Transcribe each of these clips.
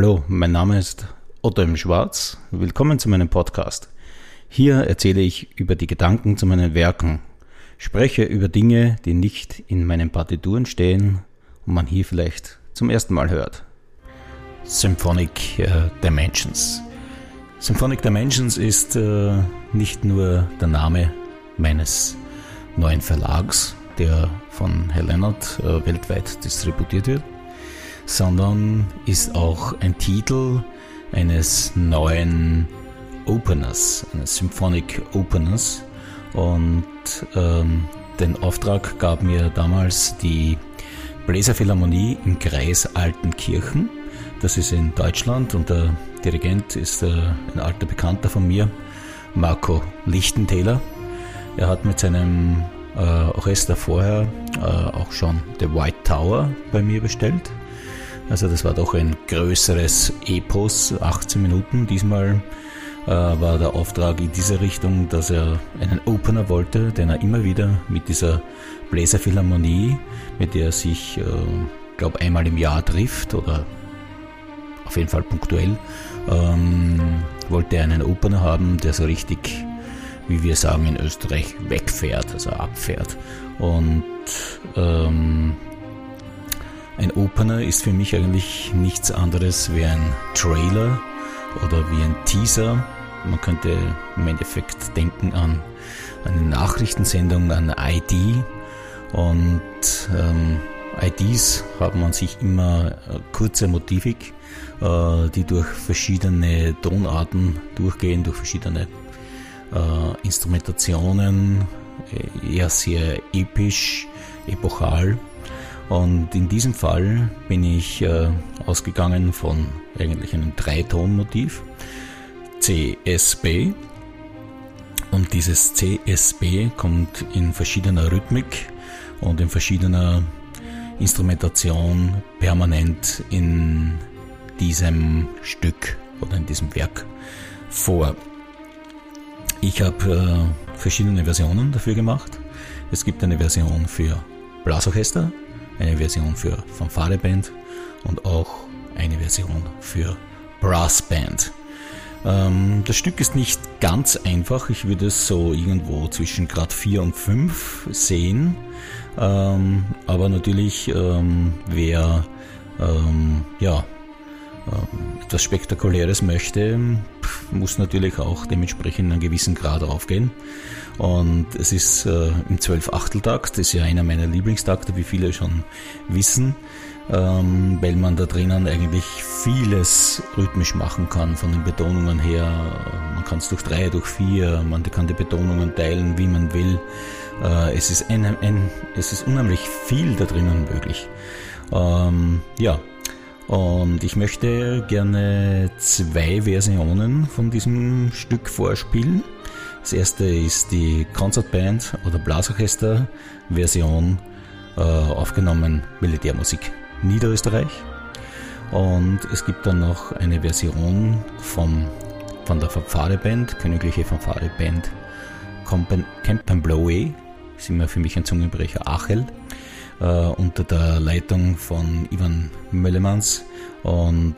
Hallo, mein Name ist Otto im Schwarz. Willkommen zu meinem Podcast. Hier erzähle ich über die Gedanken zu meinen Werken, spreche über Dinge, die nicht in meinen Partituren stehen und man hier vielleicht zum ersten Mal hört. Symphonic äh, Dimensions. Symphonic Dimensions ist äh, nicht nur der Name meines neuen Verlags, der von Herr Leonard äh, weltweit distributiert wird, sondern ist auch ein Titel eines neuen Openers, eines Symphonic Openers. Und ähm, den Auftrag gab mir damals die Bläserphilharmonie im Kreis Altenkirchen. Das ist in Deutschland und der Dirigent ist äh, ein alter Bekannter von mir, Marco Lichtentäler. Er hat mit seinem äh, Orchester vorher äh, auch schon The White Tower bei mir bestellt. Also das war doch ein größeres Epos, 18 Minuten. Diesmal äh, war der Auftrag in diese Richtung, dass er einen Opener wollte, den er immer wieder mit dieser Bläserphilharmonie, mit der er sich, äh, glaube einmal im Jahr trifft oder auf jeden Fall punktuell, ähm, wollte er einen Opener haben, der so richtig, wie wir sagen in Österreich, wegfährt, also abfährt. Und ähm, ein Opener ist für mich eigentlich nichts anderes wie ein Trailer oder wie ein Teaser. Man könnte im Endeffekt denken an eine Nachrichtensendung, an ID. Und ähm, IDs haben an sich immer äh, kurze Motivik, äh, die durch verschiedene Tonarten durchgehen, durch verschiedene äh, Instrumentationen, äh, eher sehr episch, epochal. Und in diesem Fall bin ich äh, ausgegangen von eigentlich einem Dreitonmotiv CSB. Und dieses CSB kommt in verschiedener Rhythmik und in verschiedener Instrumentation permanent in diesem Stück oder in diesem Werk vor. Ich habe äh, verschiedene Versionen dafür gemacht. Es gibt eine Version für Blasorchester, eine Version für Fanfare-Band und auch eine Version für Brassband. Ähm, das Stück ist nicht ganz einfach. Ich würde es so irgendwo zwischen Grad 4 und 5 sehen. Ähm, aber natürlich, ähm, wer ähm, ja, etwas Spektakuläres möchte, muss natürlich auch dementsprechend in einen gewissen Grad aufgehen. Und es ist äh, im 12-Achteltakt, das ist ja einer meiner Lieblingstakte, wie viele schon wissen, ähm, weil man da drinnen eigentlich vieles rhythmisch machen kann von den Betonungen her. Man kann es durch drei, durch vier, man kann die Betonungen teilen, wie man will. Äh, es, ist ein, ein, es ist unheimlich viel da drinnen möglich. Ähm, ja, und ich möchte gerne zwei Versionen von diesem Stück vorspielen. Das erste ist die Konzertband oder Blasorchester-Version, äh, aufgenommen Militärmusik Niederösterreich. Und es gibt dann noch eine Version vom, von der Fanfare-Band, Königliche Fanfare-Band Campen Blowe, ist immer für mich ein Zungenbrecher, Achel äh, unter der Leitung von Ivan Möllemans. Und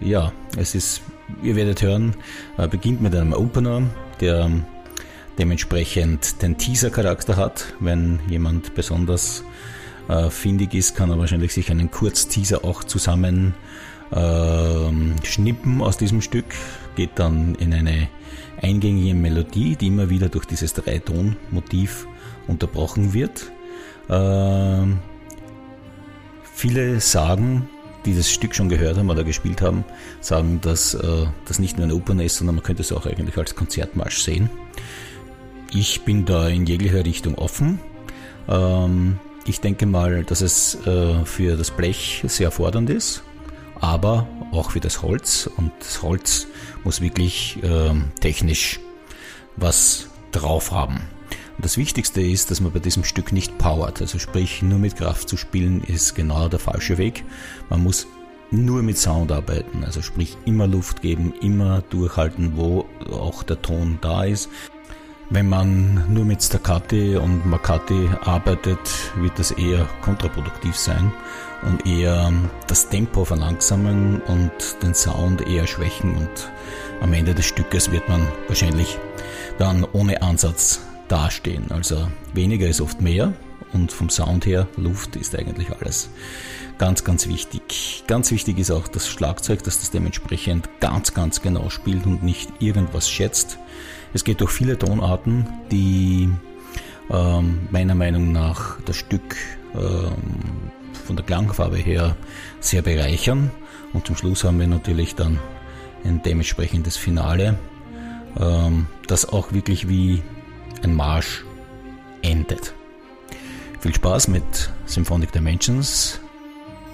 ja, es ist, ihr werdet hören, äh, beginnt mit einem Opener, der dementsprechend den Teaser-Charakter hat. Wenn jemand besonders äh, findig ist, kann er wahrscheinlich sich einen Kurzteaser auch zusammen äh, schnippen aus diesem Stück, geht dann in eine eingängige Melodie, die immer wieder durch dieses Dreiton-Motiv unterbrochen wird. Äh, viele sagen, die das Stück schon gehört haben oder gespielt haben, sagen, dass äh, das nicht nur ein Opener ist, sondern man könnte es auch eigentlich als Konzertmarsch sehen. Ich bin da in jeglicher Richtung offen. Ähm, ich denke mal, dass es äh, für das Blech sehr fordernd ist, aber auch für das Holz. Und das Holz muss wirklich äh, technisch was drauf haben. Das Wichtigste ist, dass man bei diesem Stück nicht powert. Also sprich, nur mit Kraft zu spielen ist genau der falsche Weg. Man muss nur mit Sound arbeiten. Also sprich, immer Luft geben, immer durchhalten, wo auch der Ton da ist. Wenn man nur mit Staccati und Makati arbeitet, wird das eher kontraproduktiv sein und eher das Tempo verlangsamen und den Sound eher schwächen und am Ende des Stückes wird man wahrscheinlich dann ohne Ansatz dastehen. Also weniger ist oft mehr und vom Sound her, Luft ist eigentlich alles ganz, ganz wichtig. Ganz wichtig ist auch das Schlagzeug, dass das dementsprechend ganz, ganz genau spielt und nicht irgendwas schätzt. Es geht durch viele Tonarten, die ähm, meiner Meinung nach das Stück ähm, von der Klangfarbe her sehr bereichern. Und zum Schluss haben wir natürlich dann ein dementsprechendes Finale, ähm, das auch wirklich wie ein Marsch endet. Viel Spaß mit Symphonic Dimensions.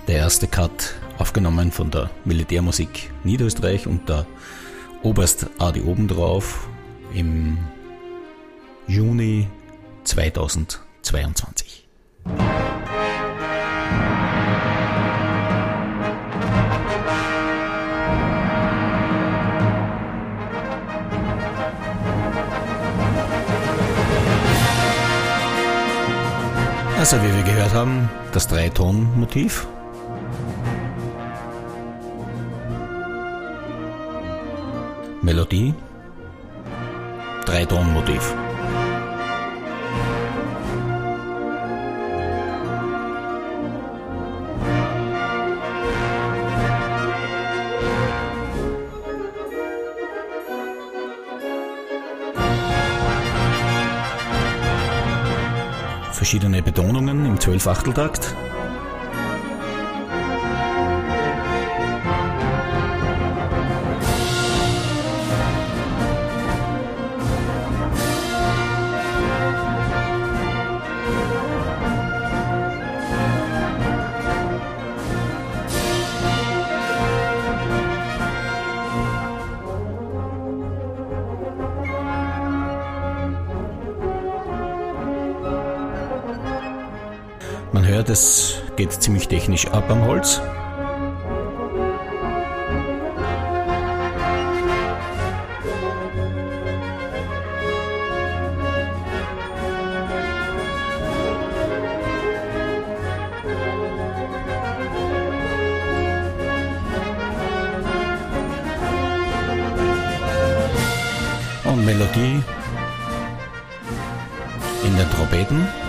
Der erste Cut aufgenommen von der Militärmusik Niederösterreich und der Oberst Adi obendrauf im Juni 2022. Also wie wir gehört haben, das Dreiton-Motiv. Melodie Dreitonmotiv. Verschiedene Betonungen im Zwölfachteltakt. Man hört, es geht ziemlich technisch ab am Holz. Und Melodie in den Trompeten.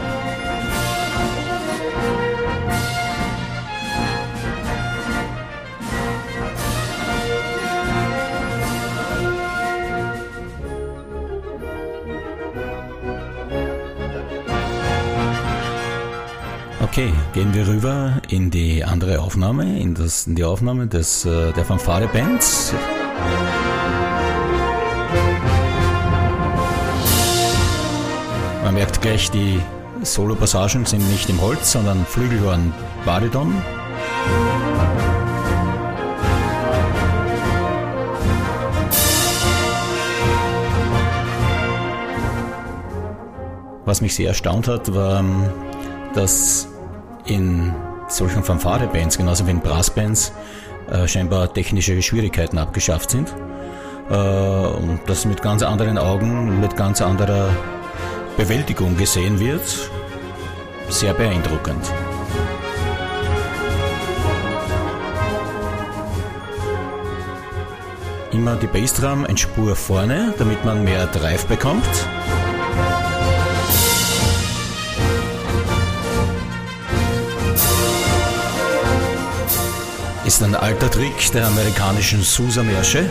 Okay, gehen wir rüber in die andere Aufnahme, in, das, in die Aufnahme des, äh, der Fanfare Bands. Man merkt gleich, die Solo-Passagen sind nicht im Holz, sondern Flügelhorn Bariton. Was mich sehr erstaunt hat, war, dass in solchen Fanfare-Bands, genauso wie in Brassbands, äh, scheinbar technische Schwierigkeiten abgeschafft sind. Äh, und das mit ganz anderen Augen, mit ganz anderer Bewältigung gesehen wird. Sehr beeindruckend. Immer die Bassdrum ein Spur vorne, damit man mehr Drive bekommt. Ist ein alter Trick der amerikanischen Sousa-Märsche.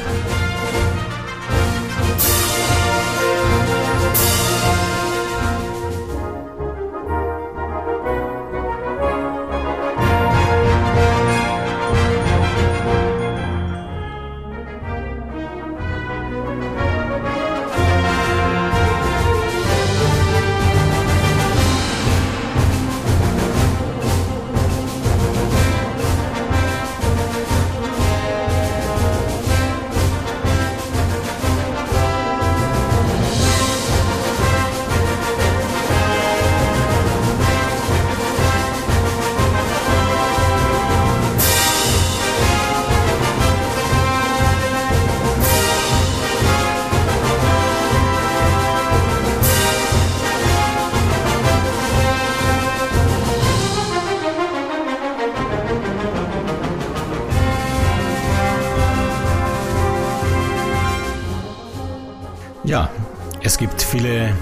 Ja, es gibt viele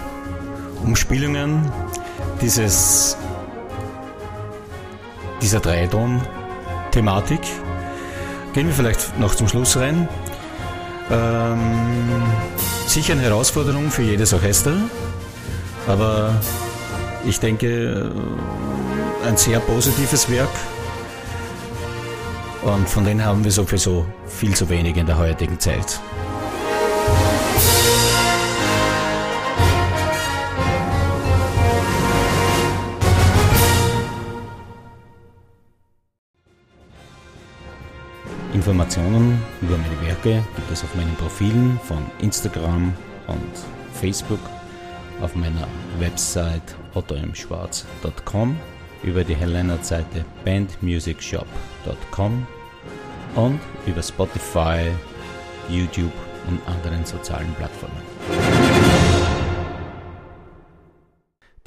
Umspielungen dieses, dieser Dreiton-Thematik. Gehen wir vielleicht noch zum Schluss rein. Ähm, sicher eine Herausforderung für jedes Orchester, aber ich denke ein sehr positives Werk. Und von denen haben wir sowieso viel zu wenig in der heutigen Zeit. Informationen über meine Werke gibt es auf meinen Profilen von Instagram und Facebook, auf meiner Website ottomschwarz.com, über die Helena-Seite bandmusicshop.com und über Spotify, YouTube und anderen sozialen Plattformen.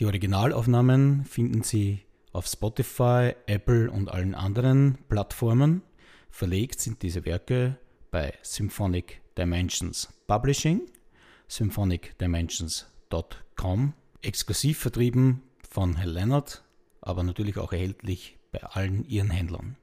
Die Originalaufnahmen finden Sie auf Spotify, Apple und allen anderen Plattformen. Verlegt sind diese Werke bei Symphonic Dimensions Publishing, symphonicdimensions.com, exklusiv vertrieben von Herr Leonard, aber natürlich auch erhältlich bei allen ihren Händlern.